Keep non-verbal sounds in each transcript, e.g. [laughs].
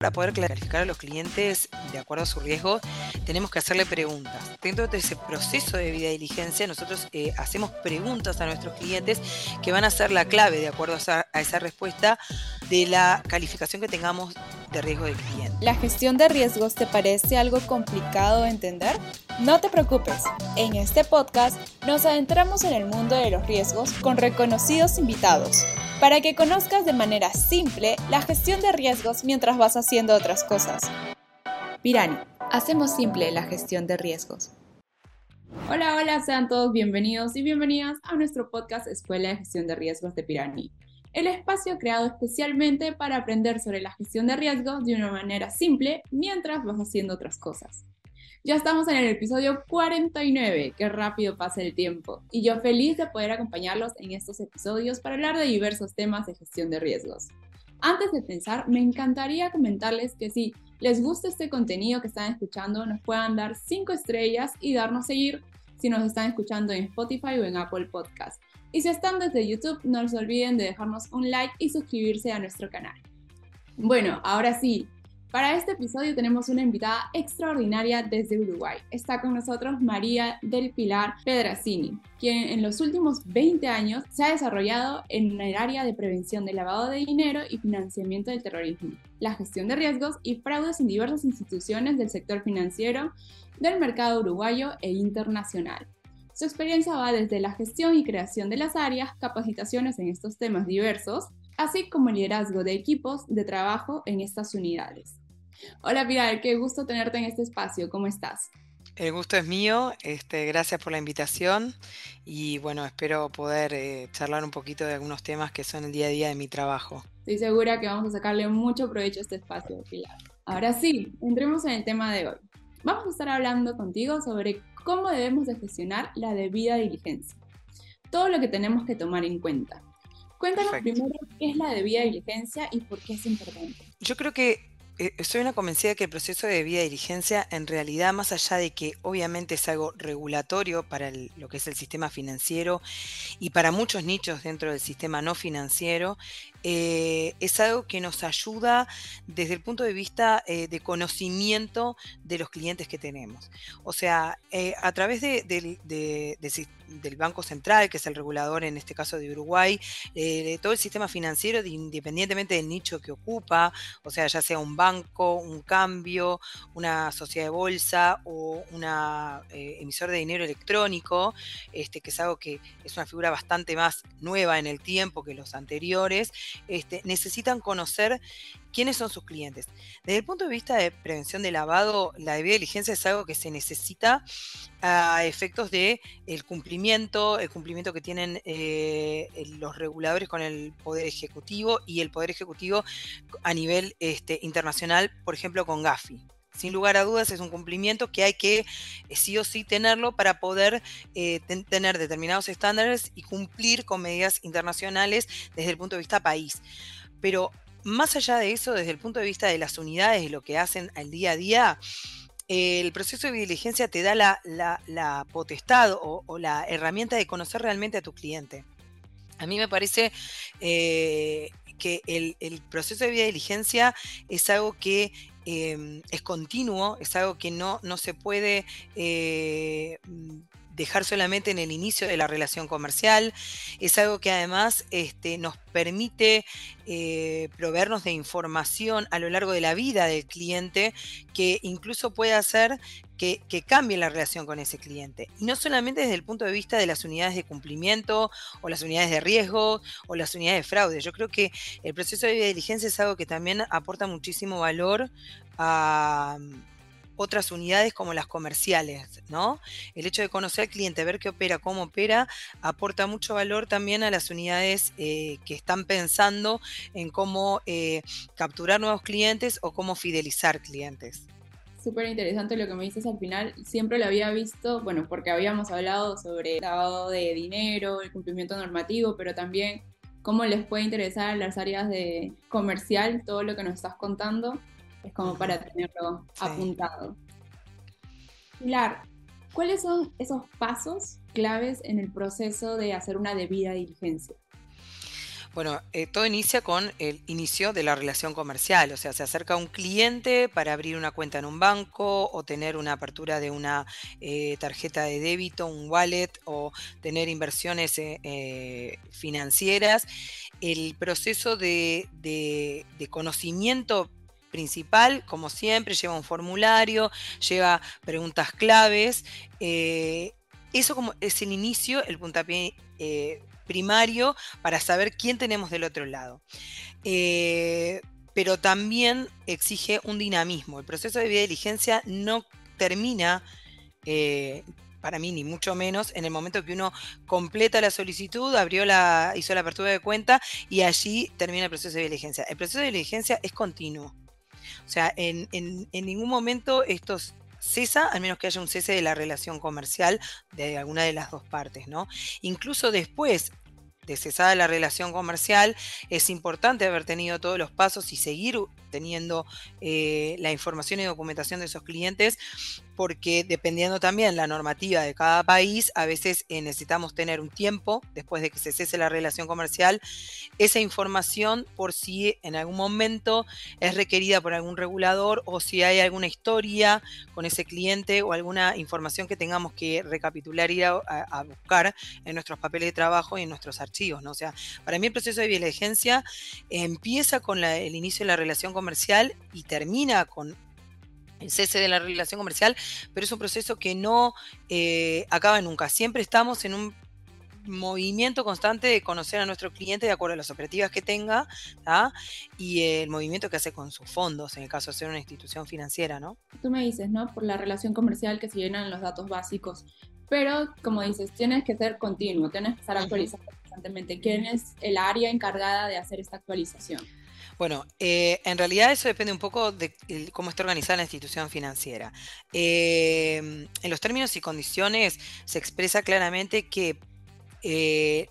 Para poder clarificar a los clientes de acuerdo a su riesgo, tenemos que hacerle preguntas. Dentro de ese proceso de vida diligencia, nosotros eh, hacemos preguntas a nuestros clientes que van a ser la clave, de acuerdo a esa, respuesta, de la calificación que tengamos de riesgo del cliente. ¿La gestión de riesgos te parece algo complicado de entender? No te preocupes, en este podcast nos adentramos en el mundo de los riesgos con reconocidos invitados para que conozcas de manera simple la gestión de riesgos mientras vas haciendo otras cosas. Pirani, hacemos simple la gestión de riesgos. Hola, hola, sean todos bienvenidos y bienvenidas a nuestro podcast Escuela de Gestión de Riesgos de Pirani, el espacio creado especialmente para aprender sobre la gestión de riesgos de una manera simple mientras vas haciendo otras cosas. Ya estamos en el episodio 49, qué rápido pasa el tiempo, y yo feliz de poder acompañarlos en estos episodios para hablar de diversos temas de gestión de riesgos. Antes de pensar, me encantaría comentarles que si les gusta este contenido que están escuchando, nos puedan dar 5 estrellas y darnos seguir si nos están escuchando en Spotify o en Apple Podcast. Y si están desde YouTube, no se olviden de dejarnos un like y suscribirse a nuestro canal. Bueno, ahora sí, para este episodio tenemos una invitada extraordinaria desde Uruguay. Está con nosotros María del Pilar Pedracini, quien en los últimos 20 años se ha desarrollado en el área de prevención del lavado de dinero y financiamiento del terrorismo, la gestión de riesgos y fraudes en diversas instituciones del sector financiero, del mercado uruguayo e internacional. Su experiencia va desde la gestión y creación de las áreas, capacitaciones en estos temas diversos, así como el liderazgo de equipos de trabajo en estas unidades. Hola Pilar, qué gusto tenerte en este espacio. ¿Cómo estás? El gusto es mío, este, gracias por la invitación y bueno, espero poder eh, charlar un poquito de algunos temas que son el día a día de mi trabajo. Estoy segura que vamos a sacarle mucho provecho a este espacio, Pilar. Ahora sí, entremos en el tema de hoy. Vamos a estar hablando contigo sobre cómo debemos de gestionar la debida diligencia. Todo lo que tenemos que tomar en cuenta. Cuéntanos primero qué es la debida diligencia y por qué es importante. Yo creo que soy una convencida que el proceso de debida diligencia, en realidad, más allá de que obviamente es algo regulatorio para lo que es el sistema financiero y para muchos nichos dentro del sistema no financiero, eh, es algo que nos ayuda desde el punto de vista eh, de conocimiento de los clientes que tenemos. O sea, eh, a través de, del Banco Central, que es el regulador en este caso de Uruguay, de todo el sistema financiero, independientemente del nicho que ocupa, o sea, ya sea un banco, un cambio, una sociedad de bolsa o una emisor de dinero electrónico, este, que es algo que es una figura bastante más nueva en el tiempo que los anteriores, este, necesitan conocer quiénes son sus clientes. Desde el punto de vista de prevención de lavado, la debida diligencia es algo que se necesita a efectos de cumplimiento, el cumplimiento que tienen eh, los reguladores con el Poder Ejecutivo y el Poder Ejecutivo a nivel este, internacional, por ejemplo, con Gafi sin lugar a dudas es un cumplimiento que hay que eh, sí o sí tenerlo para poder eh, tener determinados estándares y cumplir con medidas internacionales desde el punto de vista país. Pero más allá de eso, desde el punto de vista de las unidades y lo que hacen al día a día, el proceso de diligencia te da la, potestad o, la herramienta de conocer realmente a tu cliente. A mí me parece eh, que el, proceso de diligencia es algo que Em, es continuo, es algo que no, no se puede eh, dejar solamente en el inicio de la relación comercial, es algo que además este, nos permite eh, proveernos de información a lo largo de la vida del cliente que incluso puede hacer que, cambie la relación con ese cliente. Y no solamente desde el punto de vista de las unidades de cumplimiento o las unidades de riesgo o las unidades de fraude. Yo creo que el proceso de diligencia es algo que también aporta muchísimo valor a otras unidades como las comerciales, ¿no? El hecho de conocer al cliente, ver qué opera, cómo opera, aporta mucho valor también a las unidades eh, que están pensando en cómo eh, capturar nuevos clientes o cómo fidelizar clientes. Súper interesante lo que me dices al final. Siempre lo había visto, bueno, porque habíamos hablado sobre lavado de dinero, el cumplimiento normativo, pero también cómo les puede interesar las áreas de comercial todo lo que nos estás contando es como para tenerlo apuntado. Pilar, ¿cuáles son esos pasos claves en el proceso de hacer una debida diligencia? Bueno, eh, todo inicia con el inicio de la relación comercial, o sea, se acerca un cliente para abrir una cuenta en un banco o tener una apertura de una eh, tarjeta de débito, un wallet o tener inversiones eh, financieras. El proceso de, conocimiento principal, como siempre, lleva un formulario, lleva preguntas claves. eso como es el inicio, el puntapié primario para saber quién tenemos del otro lado. Eh, pero también exige un dinamismo. El proceso de vida diligencia no termina, eh, para mí ni mucho menos, en el momento que uno completa la solicitud, abrió la, hizo la apertura de cuenta y allí termina el proceso de diligencia. El proceso de diligencia es continuo. O sea, en, en ningún momento estos cesa, al menos que haya un cese de la relación comercial de alguna de las dos partes, ¿no? Incluso después, de cesada la relación comercial, es importante haber tenido todos los pasos y seguir teniendo eh, la información y documentación de esos clientes porque dependiendo también la normativa de cada país, a veces eh, necesitamos tener un tiempo después de que se cese la relación comercial, esa información por si en algún momento es requerida por algún regulador o si hay alguna historia con ese cliente o alguna información que tengamos que recapitular ir a, buscar en nuestros papeles de trabajo y en nuestros archivos. ¿no? O sea, para mí el proceso de diligencia empieza con el inicio de la relación comercial y termina con el cese de la relación comercial, pero es un proceso que no eh, acaba nunca. Siempre estamos en un movimiento constante de conocer a nuestro cliente de acuerdo a las operativas que tenga y el movimiento que hace con sus fondos, en el caso de ser una institución financiera, ¿no? Tú me dices, ¿no? Por la relación comercial que se llenan los datos básicos, pero como dices, tienes que ser continuo, tienes que estar actualizando ¿Quién es el área encargada de hacer esta actualización? Bueno, eh, en realidad eso depende un poco de cómo está organizada la institución financiera. Em, en los términos y condiciones se expresa claramente que eh,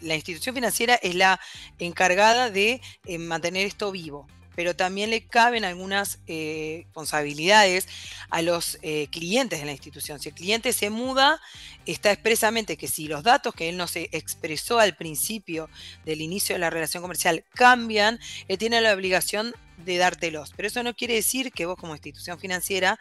la institución financiera es la encargada de eh, mantener esto vivo pero también le caben algunas eh, responsabilidades a los eh, clientes de la institución. Si el cliente se muda, está expresamente que si los datos que él no se expresó al principio del inicio de la relación comercial cambian, él tiene la obligación de dártelos. Pero eso no quiere decir que vos como institución financiera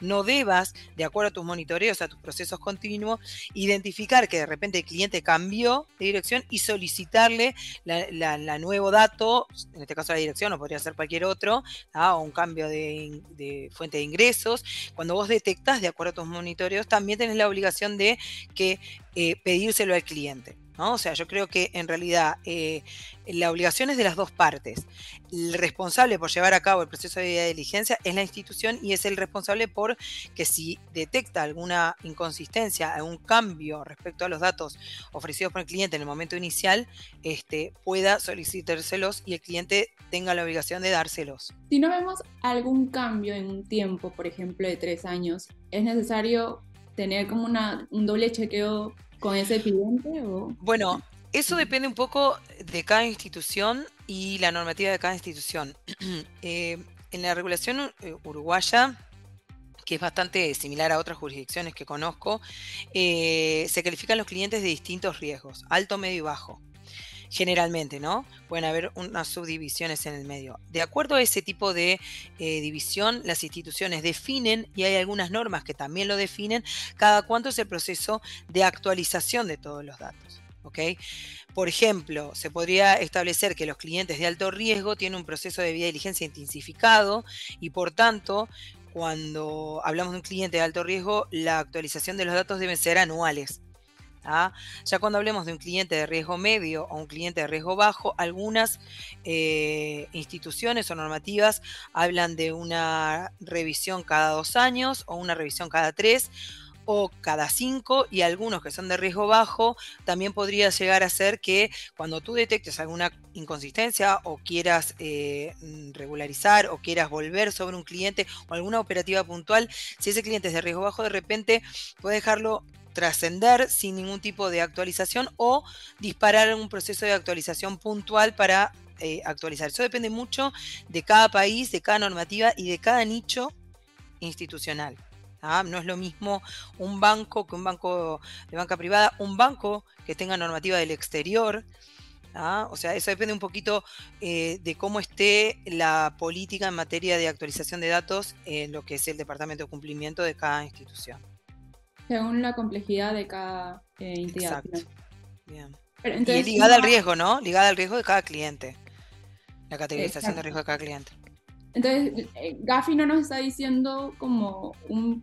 no debas, de acuerdo a tus monitoreos, a tus procesos continuos, identificar que de repente el cliente cambió de dirección y solicitarle la, nuevo dato, en este caso la dirección, o podría ser cualquier otro, ¿ah? o un cambio de, fuente de ingresos. Cuando vos detectas, de acuerdo a tus monitoreos, también tenés la obligación de que eh, pedírselo al cliente. O sea, yo creo que en realidad eh, la obligación es de las dos partes. El responsable por llevar a cabo el proceso de diligencia es la institución y es el responsable por que si detecta alguna inconsistencia, algún cambio respecto a los datos ofrecidos por el cliente en el momento inicial, este, pueda solicitárselos y el cliente tenga la obligación de dárselos. Si no vemos algún cambio en un tiempo, por ejemplo, de tres años, es necesario tener como un doble chequeo con ese cliente? Bueno, eso depende un poco de cada institución y la normativa de cada institución. [clears throat] Eh, en la regulación eh, uruguaya, que es bastante similar a otras jurisdicciones que conozco, eh, se califican los clientes de distintos riesgos, alto, medio y bajo generalmente, ¿no? Pueden haber unas subdivisiones en el medio. De acuerdo a ese tipo de eh, división, las instituciones definen, y hay algunas normas que también lo definen, cada cuánto es el proceso de actualización de todos los datos. Por ejemplo, se podría establecer que los clientes de alto riesgo tienen un proceso de vida diligencia intensificado y por tanto cuando hablamos de un cliente de alto riesgo, la actualización de los datos deben ser anuales. ¿Ah? Ya cuando hablemos de un cliente de riesgo medio o un cliente de riesgo bajo, algunas eh, instituciones o normativas hablan de una revisión cada dos años o una revisión cada tres o cada cinco y algunos que son de riesgo bajo, también podría llegar a ser que cuando tú detectes alguna inconsistencia o quieras eh, regularizar o quieras volver sobre un cliente o alguna operativa puntual, si ese cliente es de riesgo bajo, de repente puede dejarlo trascender sin ningún tipo de actualización o disparar un proceso de actualización puntual para eh, actualizar. Eso depende mucho de cada país, de cada normativa y de cada nicho institucional. ¿ah? No es lo mismo un banco que un banco de banca privada, un banco que tenga normativa del exterior, O sea, eso depende un poquito eh, de cómo esté la política en materia de actualización de datos en lo que es el departamento de cumplimiento de cada institución. Según la complejidad de cada eh, entidad. Exacto. Bien. y ligada al riesgo, ¿no? Ligada al riesgo de cada cliente. La categorización de riesgo de cada cliente. Entonces, eh, Gafi no nos está diciendo como un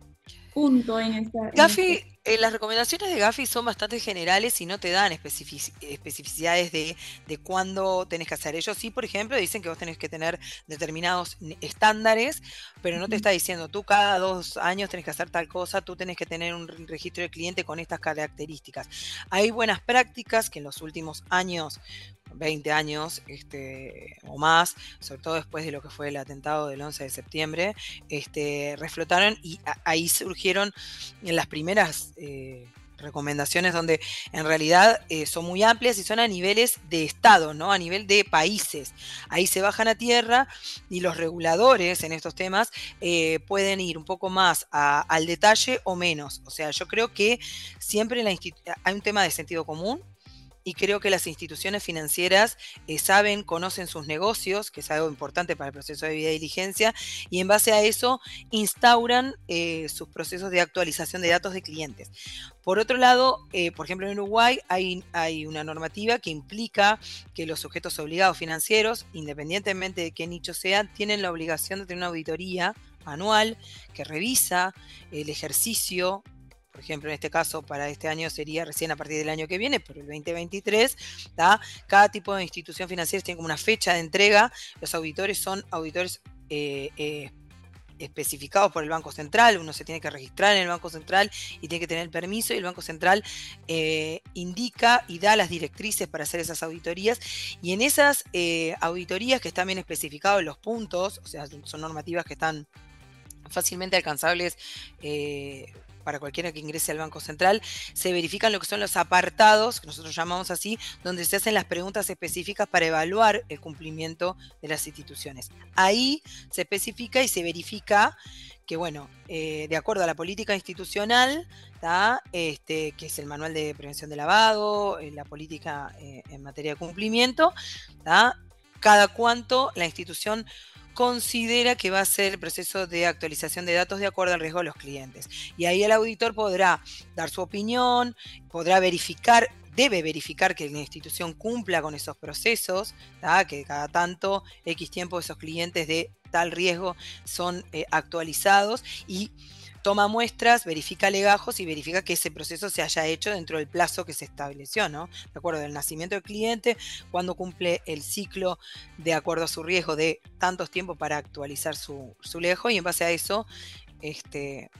punto en esta... Gafi, este las recomendaciones de Gafi son bastante generales y no te dan especificidades de, de cuándo tenés que hacer. Ellos sí, por ejemplo, dicen que vos tenés que tener determinados estándares, pero no te está diciendo tú cada dos años tenés que hacer tal cosa, tú tenés que tener un registro de cliente con estas características. Hay buenas prácticas que en los últimos años 20 años este, o más, sobre todo después de lo que fue el atentado del 11 de septiembre, este, reflotaron y ahí surgieron las primeras eh, recomendaciones donde en realidad eh, son muy amplias y son a niveles de Estado, ¿no? A nivel de países. Ahí se bajan a tierra y los reguladores en estos temas eh, pueden ir un poco más al detalle o menos. O sea, yo creo que siempre la hay un tema de sentido común y creo que las instituciones financieras eh, saben, conocen sus negocios, que es algo importante para el proceso de vida diligencia, y en base a eso instauran eh, sus procesos de actualización de datos de clientes. Por otro lado, eh, por ejemplo, en Uruguay hay, hay, una normativa que implica que los sujetos obligados financieros, independientemente de qué nicho sean, tienen la obligación de tener una auditoría anual que revisa el ejercicio por ejemplo, en este caso para este año sería recién a partir del año que viene, por el 2023, cada tipo de institución financiera tiene como una fecha de entrega, los auditores son auditores eh, eh, especificados por el Banco Central, uno se tiene que registrar en el Banco Central y tiene que tener permiso y el Banco Central eh, indica y da las directrices para hacer esas auditorías. Y en esas auditorías que están bien especificados los puntos, o sea, son normativas que están fácilmente alcanzables para cualquiera que ingrese al Banco Central, se verifican lo que son los apartados, que nosotros llamamos así, donde se hacen las preguntas específicas para evaluar el cumplimiento de las instituciones. Ahí se especifica y se verifica que, bueno, eh, de acuerdo a la política institucional, este, que es el manual de prevención de lavado, eh, la política eh, en materia de cumplimiento, cada cuánto la institución considera que va a ser el proceso de actualización de datos de acuerdo al riesgo de los clientes. Y ahí el auditor podrá dar su opinión, podrá verificar debe verificar que la institución cumpla con esos procesos, que cada tanto X tiempo esos clientes de tal riesgo son eh, actualizados y toma muestras, verifica legajos y verifica que ese proceso se haya hecho dentro del plazo que se estableció, ¿no? De acuerdo del nacimiento del cliente, cuando cumple el ciclo de acuerdo a su riesgo de tantos tiempos para actualizar su, su legajo y en base a eso, este,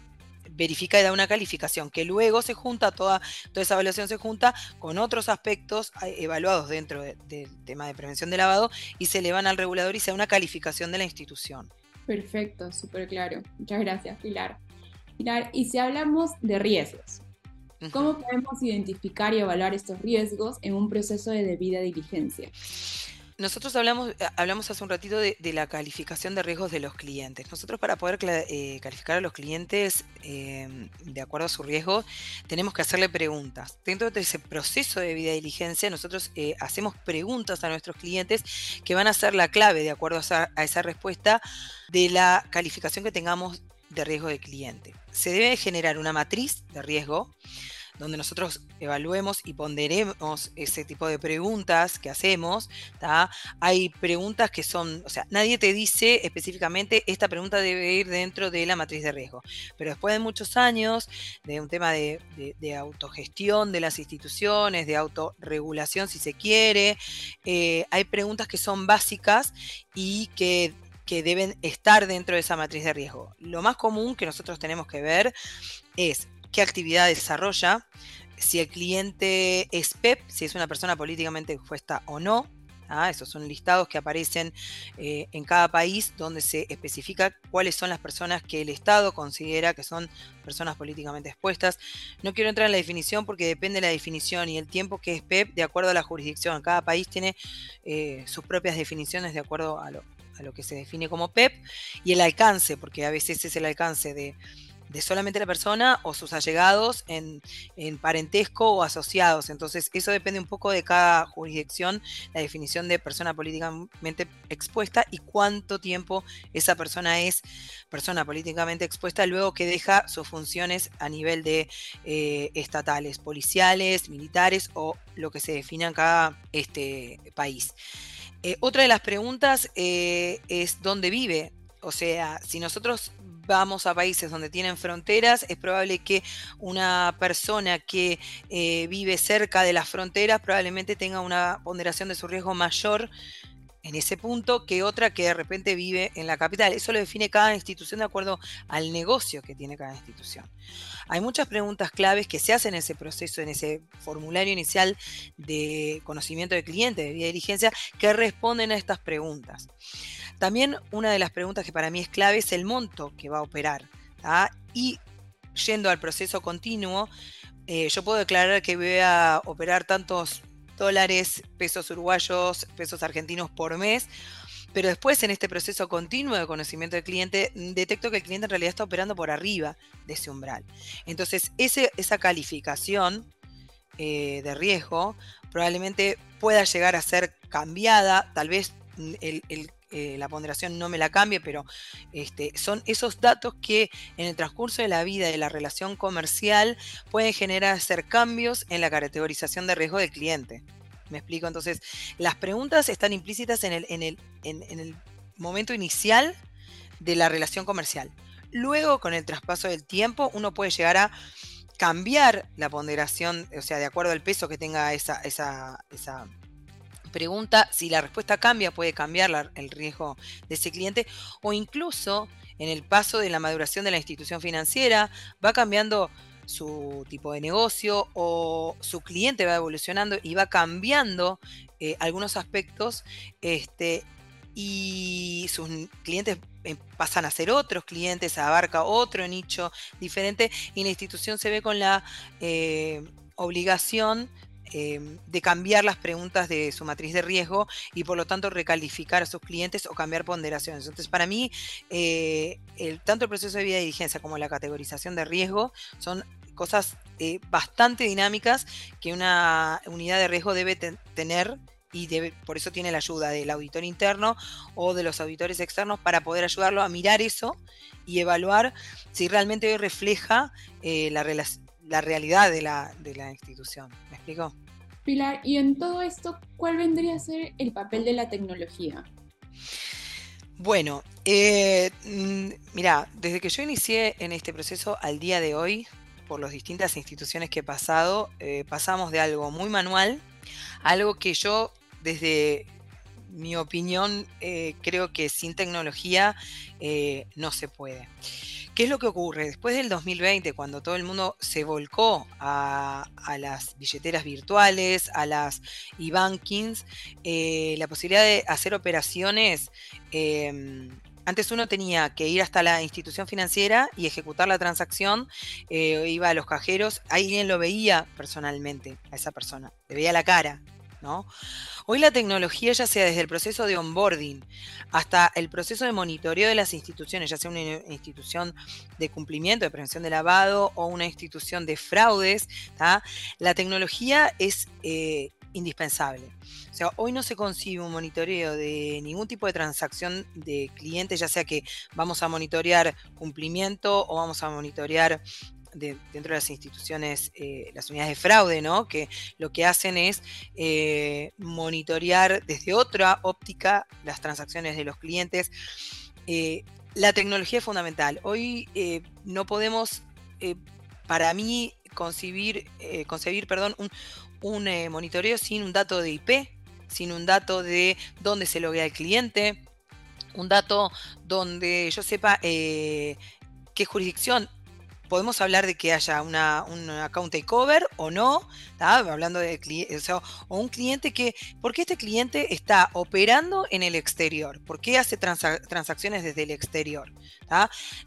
verifica y da una calificación que luego se junta, toda, toda esa evaluación se junta con otros aspectos eh, evaluados dentro del tema de prevención de lavado y se le van al regulador y se da una calificación de la institución. Perfecto, súper claro. Muchas gracias, Pilar y si hablamos de riesgos, ¿cómo podemos identificar y evaluar estos riesgos en un proceso de debida diligencia? Nosotros hablamos, eh, hablamos hace un ratito de, la calificación de riesgos de los clientes. Nosotros para poder eh, calificar a los clientes em, de acuerdo a su riesgo, tenemos que hacerle preguntas. Dentro de ese proceso de debida diligencia, nosotros eh, hacemos preguntas a nuestros clientes que van a ser la clave, de acuerdo a esa respuesta, de la calificación que tengamos de riesgo de cliente. Se debe generar una matriz de riesgo donde nosotros evaluemos y ponderemos ese tipo de preguntas que hacemos. Hay preguntas que son, o sea, nadie te dice específicamente esta pregunta debe ir dentro de la matriz de riesgo, pero después de muchos años de un tema de, autogestión de las instituciones, de autorregulación si se quiere, eh, hay preguntas que son básicas y que que deben estar dentro de esa matriz de riesgo. Lo más común que nosotros tenemos que ver es qué actividad desarrolla, si el cliente es PEP, si es una persona políticamente expuesta o no. ¿ah? esos son listados que aparecen eh, en cada país donde se especifica cuáles son las personas que el Estado considera que son personas políticamente expuestas. No quiero entrar en la definición porque depende de la definición y el tiempo que es PEP de acuerdo a la jurisdicción. Cada país tiene eh, sus propias definiciones de acuerdo a lo, a lo que se define como PEP, y el alcance, porque a veces es el alcance de, de solamente la persona o sus allegados en, parentesco o asociados. Entonces, eso depende un poco de cada jurisdicción, la definición de persona políticamente expuesta y cuánto tiempo esa persona es persona políticamente expuesta luego que deja sus funciones a nivel de eh, estatales, policiales, militares o lo que se defina en cada este, país. Eh, otra de las preguntas eh, es dónde vive. O sea, si nosotros vamos a países donde tienen fronteras, es probable que una persona que eh, vive cerca de las fronteras probablemente tenga una ponderación de su riesgo mayor en ese punto que otra que de repente vive en la capital. Eso lo define cada institución de acuerdo al negocio que tiene cada institución. Hay muchas preguntas claves que se hacen en ese proceso, en ese formulario inicial de conocimiento de cliente, de vía diligencia, que responden a estas preguntas. También una de las preguntas que para mí es clave es el monto que va a operar. Y yendo al proceso continuo, eh, yo puedo declarar que voy a operar tantos dólares, pesos uruguayos, pesos argentinos por mes, pero después en este proceso continuo de conocimiento del cliente, detecto que el cliente en realidad está operando por arriba de ese umbral. Entonces, esa calificación eh, de riesgo probablemente pueda llegar a ser cambiada, tal vez el, eh, la ponderación no me la cambie, pero este, son esos datos que en el transcurso de la vida de la relación comercial pueden generar hacer cambios en la categorización de riesgo del cliente. ¿Me explico? Entonces, las preguntas están implícitas en el, en el, en el momento inicial de la relación comercial. Luego, con el traspaso del tiempo, uno puede llegar a cambiar la ponderación, o sea, de acuerdo al peso que tenga esa, esa, esa pregunta si la respuesta cambia, puede cambiar el riesgo de ese cliente o incluso en el paso de la maduración de la institución financiera va cambiando su tipo de negocio o su cliente va evolucionando y va cambiando eh, algunos aspectos este, y sus clientes eh, pasan a ser otros clientes, abarca otro nicho diferente y la institución se ve con la eh, obligación Em, de cambiar las preguntas de su matriz de riesgo y por lo tanto recalificar a sus clientes o cambiar ponderaciones. Entonces, para mí, eh, tanto el proceso de vida de diligencia como la categorización de riesgo son cosas eh, bastante dinámicas que una unidad de riesgo debe tener y por eso tiene la ayuda del auditor interno o de los auditores externos para poder ayudarlo a mirar eso y evaluar si realmente hoy refleja eh, la, relación la realidad de la, de la institución. ¿Me explico? Pilar, y en todo esto, ¿cuál vendría a ser el papel de la tecnología? Bueno, eh, mm, mira, desde que yo inicié en este proceso al día de hoy, por las distintas instituciones que he pasado, eh, pasamos de algo muy manual a algo que yo, desde mi opinión, eh, creo que sin tecnología no se puede. ¿Qué es lo que ocurre? Después del 2020, cuando todo el mundo se volcó a, las billeteras virtuales, a las e-bankings, eh, la posibilidad de hacer operaciones, em, antes uno tenía que ir hasta la institución financiera y ejecutar la transacción, eh, iba a los cajeros, alguien lo veía personalmente a esa persona, le veía la cara, Hoy la tecnología, ya sea desde el proceso de onboarding hasta el proceso de monitoreo de las instituciones, ya sea una institución de cumplimiento, de prevención de lavado o una institución de fraudes, la tecnología es eh, indispensable. O sea, hoy no se concibe un monitoreo de ningún tipo de transacción de clientes, ya sea que vamos a monitorear cumplimiento o vamos a monitorear dentro de las instituciones, eh, las unidades de fraude, ¿no? Que lo que hacen es eh, monitorear desde otra óptica las transacciones de los clientes. Eh, la tecnología es fundamental. Hoy no podemos, para mí, concebir, concebir perdón, un, un monitoreo sin un dato de IP, sin un dato de dónde se loguea el cliente, un dato donde yo sepa qué jurisdicción podemos hablar de que haya una, un account takeover o no, hablando de o, o, un cliente que, ¿por qué este cliente está operando en el exterior? ¿Por qué hace transacciones desde el exterior?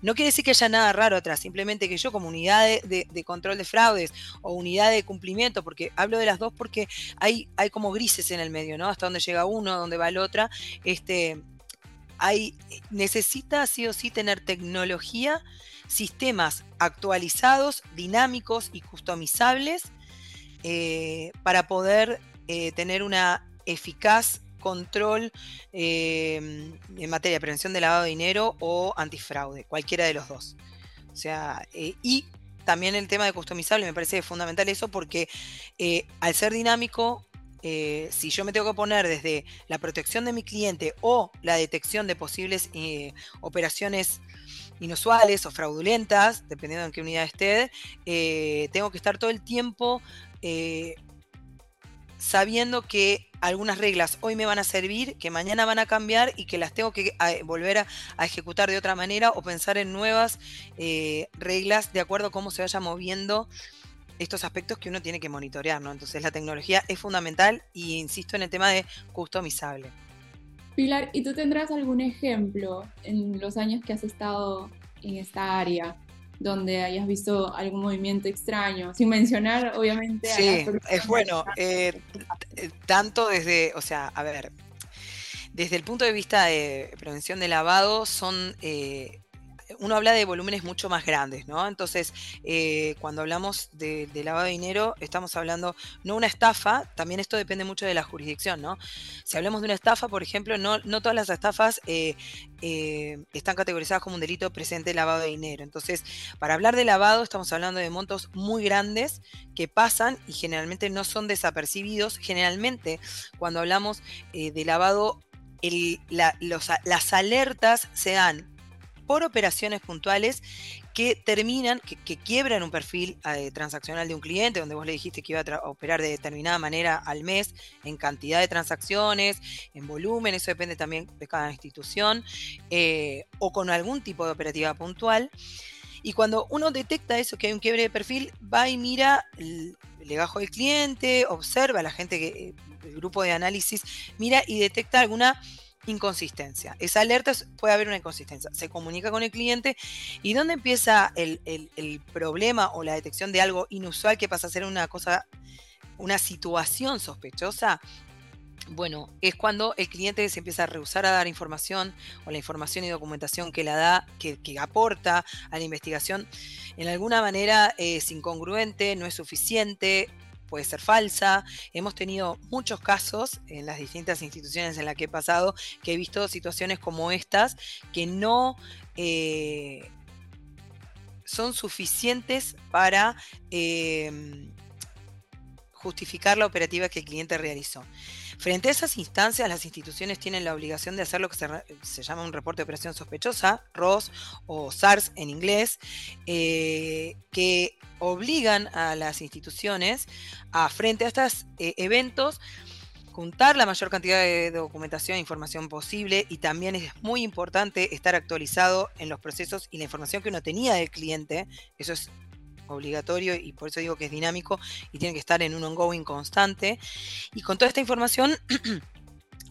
No quiere decir que haya nada raro atrás, simplemente que yo como unidad de, control de fraudes o unidad de cumplimiento, porque hablo de las dos porque hay, hay como grises en el medio, ¿no? Hasta dónde llega uno, dónde va el otra, este hay, necesita sí o sí tener tecnología, sistemas actualizados, dinámicos y customizables eh, para poder eh, tener una eficaz control en materia de prevención de lavado de dinero o antifraude, cualquiera de los dos. O sea, eh, y también el tema de customizable me parece fundamental eso porque al ser dinámico eh, si yo me tengo que poner desde la protección de mi cliente o la detección de posibles eh, operaciones inusuales o fraudulentas, dependiendo en qué unidad esté, eh, tengo que estar todo el tiempo sabiendo que algunas reglas hoy me van a servir, que mañana van a cambiar y que las tengo que volver a, ejecutar de otra manera o pensar en nuevas reglas de acuerdo a cómo se vaya moviendo estos aspectos que uno tiene que monitorear, ¿no? Entonces la tecnología es fundamental y insisto en el tema de customizable. Pilar, ¿y tú tendrás algún ejemplo en los años que has estado en esta área donde hayas visto algún movimiento extraño? Sin mencionar, obviamente. Sí, es bueno. Eh, tanto desde, o sea, a ver, desde el punto de vista de prevención de lavado, son eh, uno habla de volúmenes mucho más grandes, ¿no? Entonces, eh, cuando hablamos de, lavado de dinero, estamos hablando no una estafa, también esto depende mucho de la jurisdicción, ¿no? Si hablamos de una estafa, por ejemplo, no, no todas las estafas eh, eh, están categorizadas como un delito presente de lavado de dinero. Entonces, para hablar de lavado, estamos hablando de montos muy grandes que pasan y generalmente no son desapercibidos. Generalmente, cuando hablamos de lavado, las alertas se dan por operaciones puntuales que terminan, que, quiebran un perfil eh, transaccional de un cliente, donde vos le dijiste que iba a operar de determinada manera al mes, en cantidad de transacciones, en volumen, eso depende también de cada institución, eh, o con algún tipo de operativa puntual. Y cuando uno detecta eso, que hay un quiebre de perfil, va y mira el legajo del cliente, observa a la gente, que, el grupo de análisis, mira y detecta alguna inconsistencia. Esa alerta puede haber una inconsistencia. Se comunica con el cliente y dónde empieza el, problema o la detección de algo inusual que pasa a ser una cosa, una situación sospechosa. Bueno, es cuando el cliente se empieza a rehusar a dar información o la información y documentación que la da, que, que aporta a la investigación, en alguna manera es incongruente, no es suficiente, puede ser falsa. Hemos tenido muchos casos en las distintas instituciones en las que he pasado que he visto situaciones como estas que no eh, son suficientes para em, justificar la operativa que el cliente realizó. Frente a esas instancias, las instituciones tienen la obligación de hacer lo que se, llama un reporte de operación sospechosa, ROS o SARS en inglés, eh, que obligan a las instituciones a, frente a estos eh, eventos, juntar la mayor cantidad de documentación e información posible y también es muy importante estar actualizado en los procesos y la información que uno tenía del cliente. Eso es obligatorio y por eso digo que es dinámico y tiene que estar en un ongoing constante. Y con toda esta información [clears throat]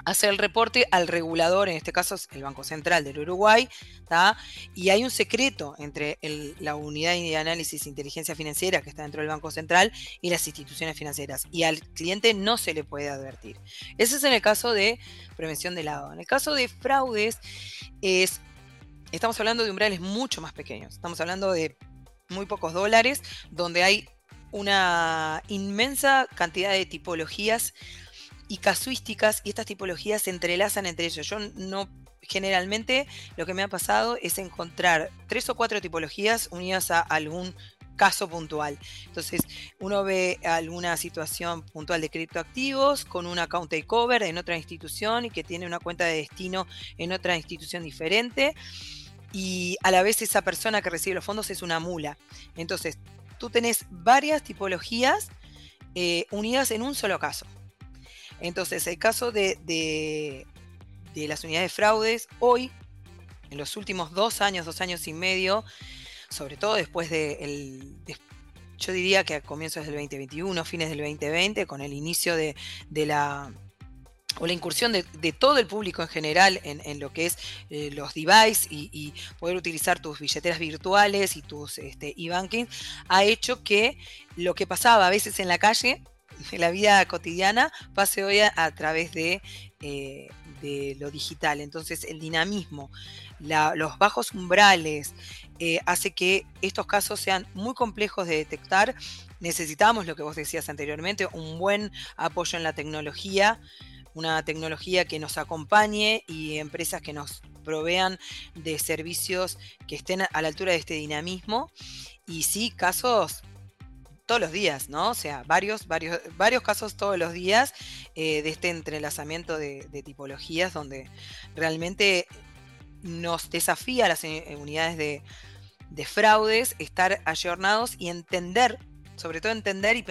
hacer el reporte al regulador, en este caso es el Banco Central del Uruguay, y hay un secreto entre la unidad de análisis e inteligencia financiera que está dentro del Banco Central y las instituciones financieras, y al cliente no se le puede advertir. Ese es en el caso de prevención de lavado. En el caso de fraudes, es, estamos hablando de umbrales mucho más pequeños, estamos hablando de muy pocos dólares, donde hay una inmensa cantidad de tipologías y casuísticas y estas tipologías se entrelazan entre ellos. Yo no generalmente lo que me ha pasado es encontrar tres o cuatro tipologías unidas a algún caso puntual. Entonces, uno ve alguna situación puntual de criptoactivos con un account takeover en otra institución y que tiene una cuenta de destino en otra institución diferente y a la vez esa persona que recibe los fondos es una mula. Entonces, tú tenés varias tipologías eh, unidas en un solo caso. Entonces, el caso de, de, las unidades de fraudes, hoy, en los últimos dos años, dos años y medio, sobre todo después de, yo diría que a comienzos del 2021, fines del 2020, con el inicio de la o la incursión de, todo el público en general en, lo que es eh, los devices y, poder utilizar tus billeteras virtuales y tus este, e-banking, ha hecho que lo que pasaba a veces en la calle [laughs] la vida cotidiana pase hoy a, través de, eh, de, lo digital. Entonces el dinamismo, los bajos umbrales, eh, hace que estos casos sean muy complejos de detectar. Necesitamos, lo que vos decías anteriormente, un buen apoyo en la tecnología, una tecnología que nos acompañe y empresas que nos provean de servicios que estén a la altura de este dinamismo. Y sí, casos todos los días, ¿no? O sea, varios, varios, varios casos todos los días eh, de este entrelazamiento de, tipologías donde realmente nos desafía a las eh, unidades de, de fraudes estar ayornados y entender, sobre todo entender y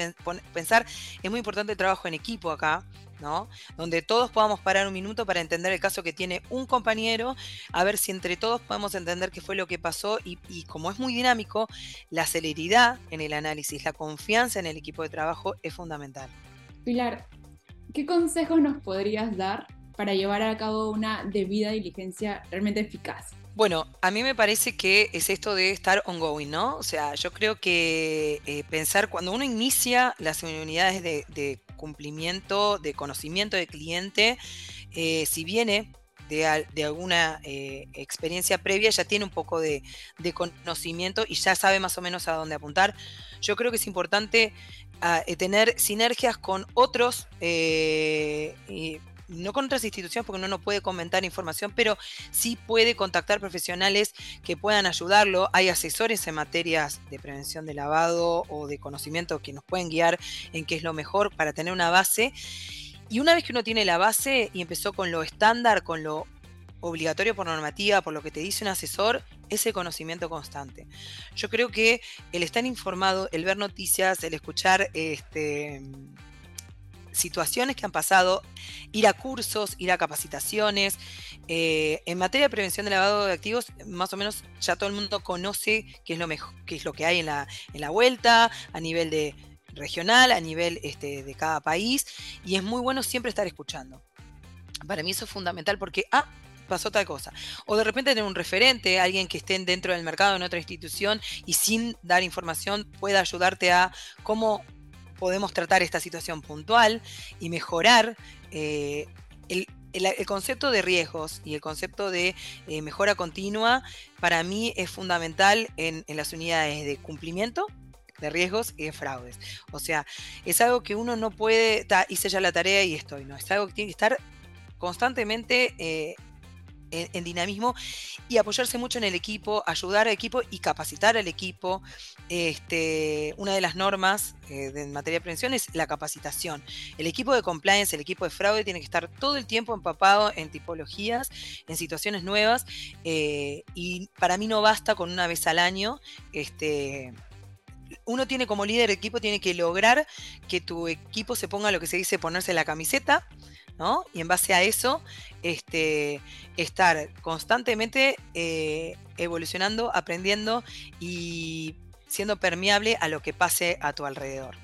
pensar, es muy importante el trabajo en equipo acá, ¿no? Donde todos podamos parar un minuto para entender el caso que tiene un compañero, a ver si entre todos podemos entender qué fue lo que pasó y, como es muy dinámico, la celeridad en el análisis, la confianza en el equipo de trabajo es fundamental. Pilar, ¿qué consejos nos podrías dar para llevar a cabo una debida diligencia realmente eficaz? Bueno, a mí me parece que es esto de estar ongoing, ¿no? O sea, yo creo que eh, pensar cuando uno inicia las unidades de, cumplimiento, de conocimiento de cliente, eh, si viene de, alguna eh, experiencia previa, ya tiene un poco de, conocimiento y ya sabe más o menos a dónde apuntar. Yo creo que es importante ah, tener sinergias con otros no con otras instituciones porque uno no puede comentar información, pero sí puede contactar profesionales que puedan ayudarlo. Hay asesores en materias de prevención de lavado o de conocimiento que nos pueden guiar en qué es lo mejor para tener una base. Y una vez que uno tiene la base y empezó con lo estándar, con lo obligatorio por normativa, por lo que te dice un asesor, ese conocimiento constante. Yo creo que el estar informado, el ver noticias, el escuchar este, situaciones que han pasado, ir a cursos, ir a capacitaciones. Eh, en materia de prevención de lavado de activos, más o menos ya todo el mundo conoce qué es lo, mejor, qué es lo que hay en la, en la vuelta, a nivel de regional, a nivel este, de cada país, y es muy bueno siempre estar escuchando. Para mí eso es fundamental porque, ah, pasó tal cosa. O de repente tener un referente, alguien que esté dentro del mercado en otra institución y sin dar información pueda ayudarte a cómo podemos tratar esta situación puntual y mejorar eh, el, concepto de riesgos y el concepto de eh, mejora continua para mí es fundamental en, las unidades de cumplimiento de riesgos y de fraudes. O sea, es algo que uno no puede, hice ya la tarea y estoy, ¿no? Es algo que tiene que estar constantemente eh, en, dinamismo y apoyarse mucho en el equipo, ayudar al equipo y capacitar al equipo. Este, una de las normas eh, en materia de prevención es la capacitación. El equipo de compliance, el equipo de fraude tiene que estar todo el tiempo empapado en tipologías, en situaciones nuevas eh, y para mí no basta con una vez al año. Este, uno tiene como líder de equipo, tiene que lograr que tu equipo se ponga lo que se dice ponerse la camiseta, ¿no? Y en base a eso, este, estar constantemente eh, evolucionando, aprendiendo y siendo permeable a lo que pase a tu alrededor.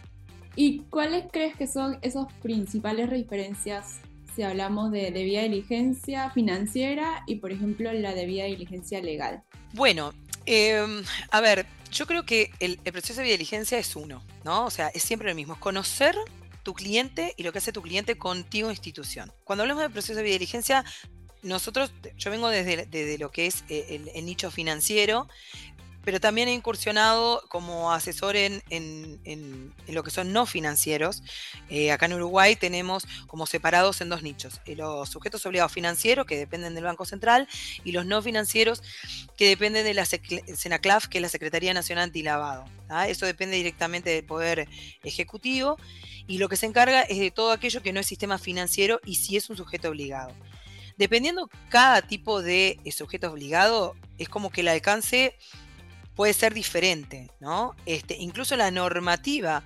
¿Y cuáles crees que son esas principales diferencias si hablamos de debida diligencia financiera y, por ejemplo, la debida diligencia legal? Bueno, em, a ver, yo creo que el, el, proceso de diligencia es uno, ¿no? O sea, es siempre lo mismo, es conocer tu cliente y lo que hace tu cliente contigo institución. Cuando hablamos de proceso de diligencia, nosotros, yo vengo desde, lo que es eh, el, nicho financiero, pero también he incursionado como asesor en, lo que son no financieros. Eh, acá en Uruguay tenemos como separados en dos nichos, eh, los sujetos obligados financieros que dependen del Banco Central y los no financieros que dependen de la SENACLAF, que es la Secretaría Nacional Antilavado. ¿ah? Eso depende directamente del Poder Ejecutivo y lo que se encarga es de todo aquello que no es sistema financiero y si es un sujeto obligado. Dependiendo cada tipo de eh, sujeto obligado, es como que el alcance puede ser diferente, ¿no? Este, incluso la normativa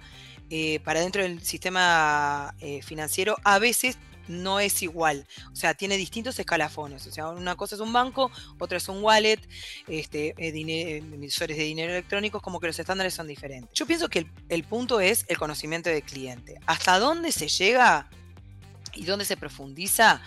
eh, para dentro del sistema eh, financiero a veces no es igual. O sea, tiene distintos escalafones. O sea, una cosa es un banco, otra es un wallet, este, emisores de dinero electrónicos, como que los estándares son diferentes. Yo pienso que el punto es el conocimiento del cliente. ¿Hasta dónde se llega y dónde se profundiza?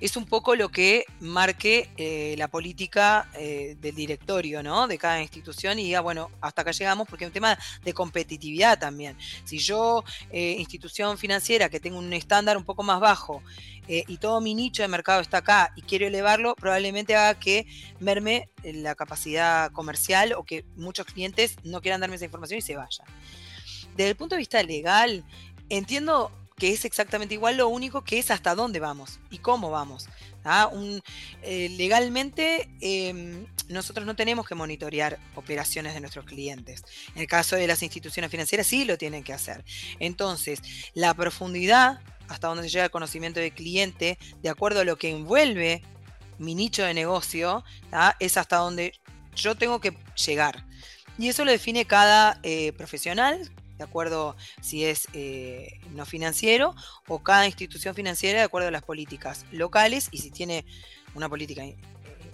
Es un poco lo que marque eh, la política eh, del directorio, ¿no? De cada institución y diga, bueno, hasta acá llegamos porque es un tema de competitividad también. Si yo, eh, institución financiera, que tengo un estándar un poco más bajo y todo mi nicho de mercado está acá y quiero elevarlo, probablemente haga que merme la capacidad comercial o que muchos clientes no quieran darme esa información y se vayan. Desde el punto de vista legal, entiendo que es exactamente igual, lo único que es hasta dónde vamos y cómo vamos. ¿ah? Eh, legalmente em, nosotros no tenemos que monitorear operaciones de nuestros clientes. En el caso de las instituciones financieras sí lo tienen que hacer. Entonces, la profundidad hasta donde se llega el conocimiento del cliente, de acuerdo a lo que envuelve mi nicho de negocio, es hasta donde yo tengo que llegar. Y eso lo define cada eh, profesional, de acuerdo si es eh, no financiero, o cada institución financiera de acuerdo a las políticas locales y si tiene una política eh,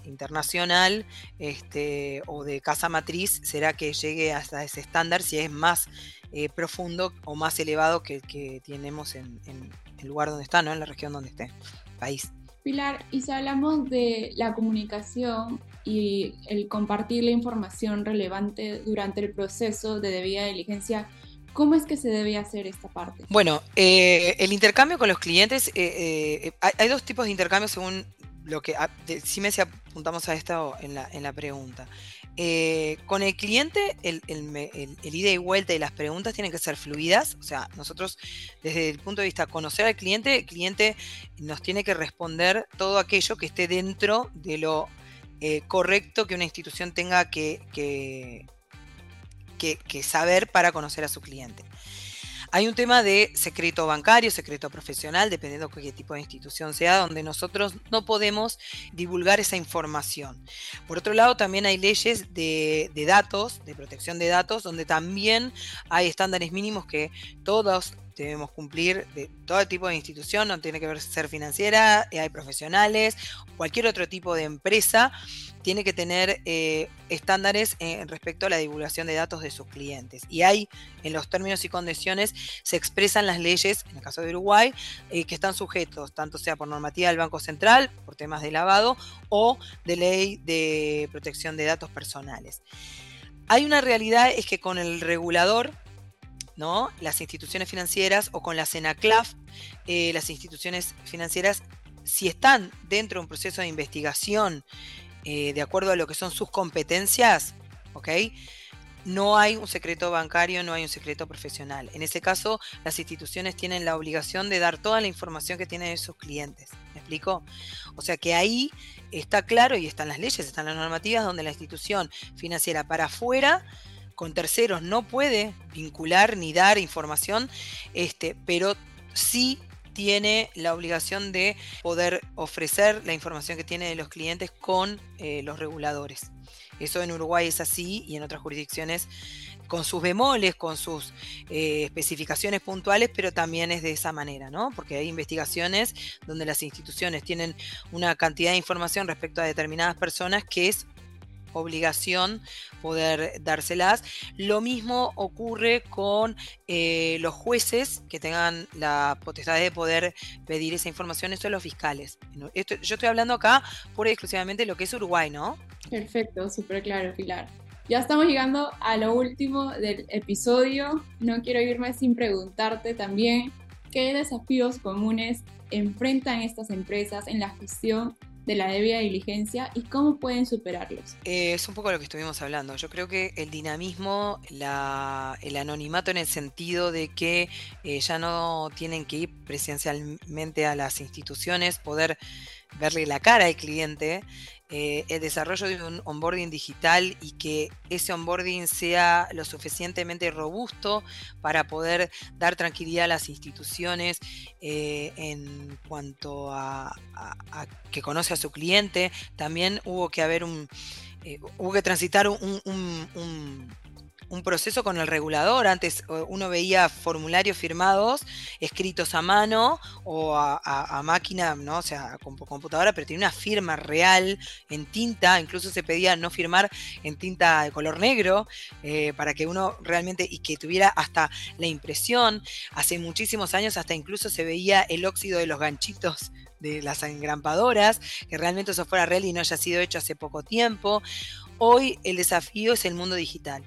internacional este, o de casa matriz, será que llegue hasta ese estándar si es más eh, profundo o más elevado que, que tenemos en, el lugar donde está, ¿no? en la región donde esté, país. Pilar, y si hablamos de la comunicación y el compartir la información relevante durante el proceso de debida diligencia, ¿Cómo es que se debe hacer esta parte? Bueno, eh, el intercambio con los clientes, eh, eh, hay, dos tipos de intercambio según lo que, ah, si me apuntamos a esto en la, pregunta. con el cliente, el, ida y vuelta y las preguntas tienen que ser fluidas. O sea, nosotros, desde el punto de vista de conocer al cliente, el cliente nos tiene que responder todo aquello que esté dentro de lo correcto que una institución tenga que, saber para conocer a su cliente. Hay un tema de secreto bancario, secreto profesional, dependiendo de qué tipo de institución sea, donde nosotros no podemos divulgar esa información. Por otro lado, también hay leyes de, datos, de protección de datos, donde también hay estándares mínimos que todos debemos cumplir de todo tipo de institución, no tiene que ver ser financiera, eh, hay profesionales, cualquier otro tipo de empresa tiene que tener eh, estándares en respecto a la divulgación de datos de sus clientes. Y hay, en los términos y condiciones, se expresan las leyes, en el caso de Uruguay, eh, que están sujetos, tanto sea por normativa del Banco Central, por temas de lavado, o de ley de protección de datos personales. Hay una realidad, es que con el regulador ¿no? Las instituciones financieras o con la CENACLAF, eh, las instituciones financieras, si están dentro de un proceso de investigación eh, de acuerdo a lo que son sus competencias, ¿ok? No hay un secreto bancario, no hay un secreto profesional. En ese caso, las instituciones tienen la obligación de dar toda la información que tienen de sus clientes. ¿Me explico? O sea que ahí está claro y están las leyes, están las normativas donde la institución financiera para afuera con terceros no puede vincular ni dar información, este, pero sí tiene la obligación de poder ofrecer la información que tiene de los clientes con eh, los reguladores. Eso en Uruguay es así y en otras jurisdicciones con sus bemoles, con sus eh, especificaciones puntuales, pero también es de esa manera, ¿no? Porque hay investigaciones donde las instituciones tienen una cantidad de información respecto a determinadas personas que es obligación poder dárselas. Lo mismo ocurre con eh, los jueces que tengan la potestad de poder pedir esa información, eso los fiscales. yo estoy hablando acá por exclusivamente lo que es Uruguay, ¿no? Perfecto, súper claro, Pilar. Ya estamos llegando a lo último del episodio. No quiero irme sin preguntarte también qué desafíos comunes enfrentan estas empresas en la gestión de la debida diligencia y cómo pueden superarlos. Eh, es un poco lo que estuvimos hablando. Yo creo que el dinamismo, el anonimato en el sentido de que eh, ya no tienen que ir presencialmente a las instituciones, poder verle la cara al cliente, eh, el desarrollo de un onboarding digital y que ese onboarding sea lo suficientemente robusto para poder dar tranquilidad a las instituciones eh, en cuanto a, que conoce a su cliente. También hubo que haber un, eh, hubo que transitar un un proceso con el regulador. Antes uno veía formularios firmados, escritos a mano o a, máquina, ¿no? O sea, con computadora, pero tenía una firma real en tinta. Incluso se pedía no firmar en tinta de color negro eh, para que uno realmente y que tuviera hasta la impresión. Hace muchísimos años hasta incluso se veía el óxido de los ganchitos de las engrampadoras, que realmente eso fuera real y no haya sido hecho hace poco tiempo. Hoy el desafío es el mundo digital.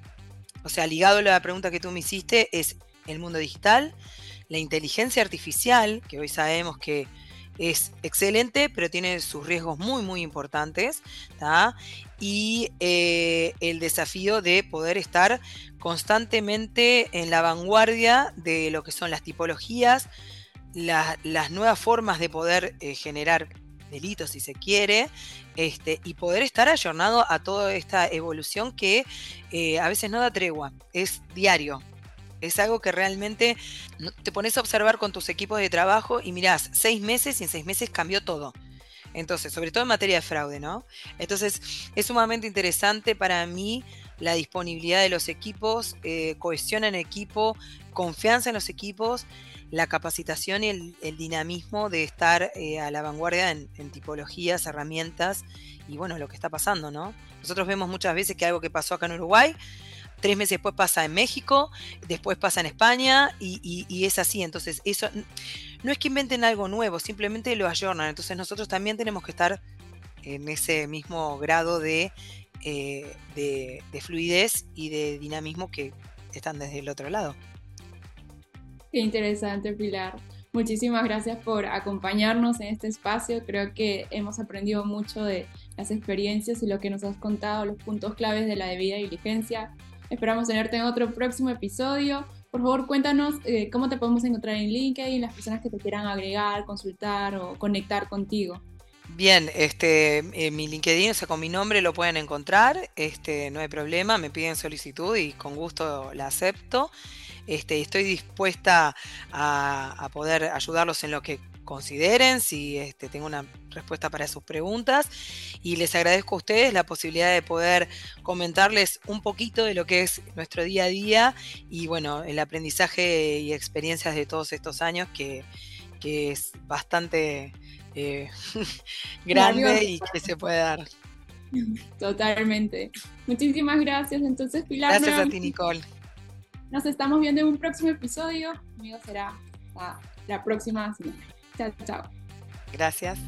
O sea, ligado a la pregunta que tú me hiciste, es el mundo digital, la inteligencia artificial, que hoy sabemos que es excelente, pero tiene sus riesgos muy, muy importantes, y eh, el desafío de poder estar constantemente en la vanguardia de lo que son las tipologías, las nuevas formas de poder eh, generar delitos, si se quiere, este, y poder estar ayornado a toda esta evolución que eh, a veces no da tregua, es diario. Es algo que realmente te pones a observar con tus equipos de trabajo y mirás, seis meses y en seis meses cambió todo. Entonces, sobre todo en materia de fraude, ¿no? Entonces, es sumamente interesante para mí la disponibilidad de los equipos, eh, cohesión en equipo, confianza en los equipos, la capacitación y el, dinamismo de estar eh, a la vanguardia en, tipologías, herramientas y bueno, lo que está pasando, ¿no? Nosotros vemos muchas veces que algo que pasó acá en Uruguay tres meses después pasa en México, después pasa en España y, es así. Entonces, eso no es que inventen algo nuevo, simplemente lo ayornan. Entonces, nosotros también tenemos que estar en ese mismo grado de, eh, de, fluidez y de dinamismo que están desde el otro lado. Qué interesante, Pilar. Muchísimas gracias por acompañarnos en este espacio. Creo que hemos aprendido mucho de las experiencias y lo que nos has contado, los puntos claves de la debida diligencia. Esperamos tenerte en otro próximo episodio. Por favor, cuéntanos eh, cómo te podemos encontrar en LinkedIn, las personas que te quieran agregar, consultar o conectar contigo. Bien, este, eh, mi LinkedIn, o sea, con mi nombre lo pueden encontrar, este, no hay problema, me piden solicitud y con gusto la acepto. Este, estoy dispuesta a, a poder ayudarlos en lo que consideren, si este, tengo una respuesta para sus preguntas. Y les agradezco a ustedes la posibilidad de poder comentarles un poquito de lo que es nuestro día a día y bueno, el aprendizaje y experiencias de todos estos años que, es bastante eh, [laughs] grande y que se puede dar. Totalmente. Muchísimas gracias. Entonces, Pilar. Gracias a ti, Nicole. Nos estamos viendo en un próximo episodio. Conmigo será la próxima semana. Chao, chao. Gracias.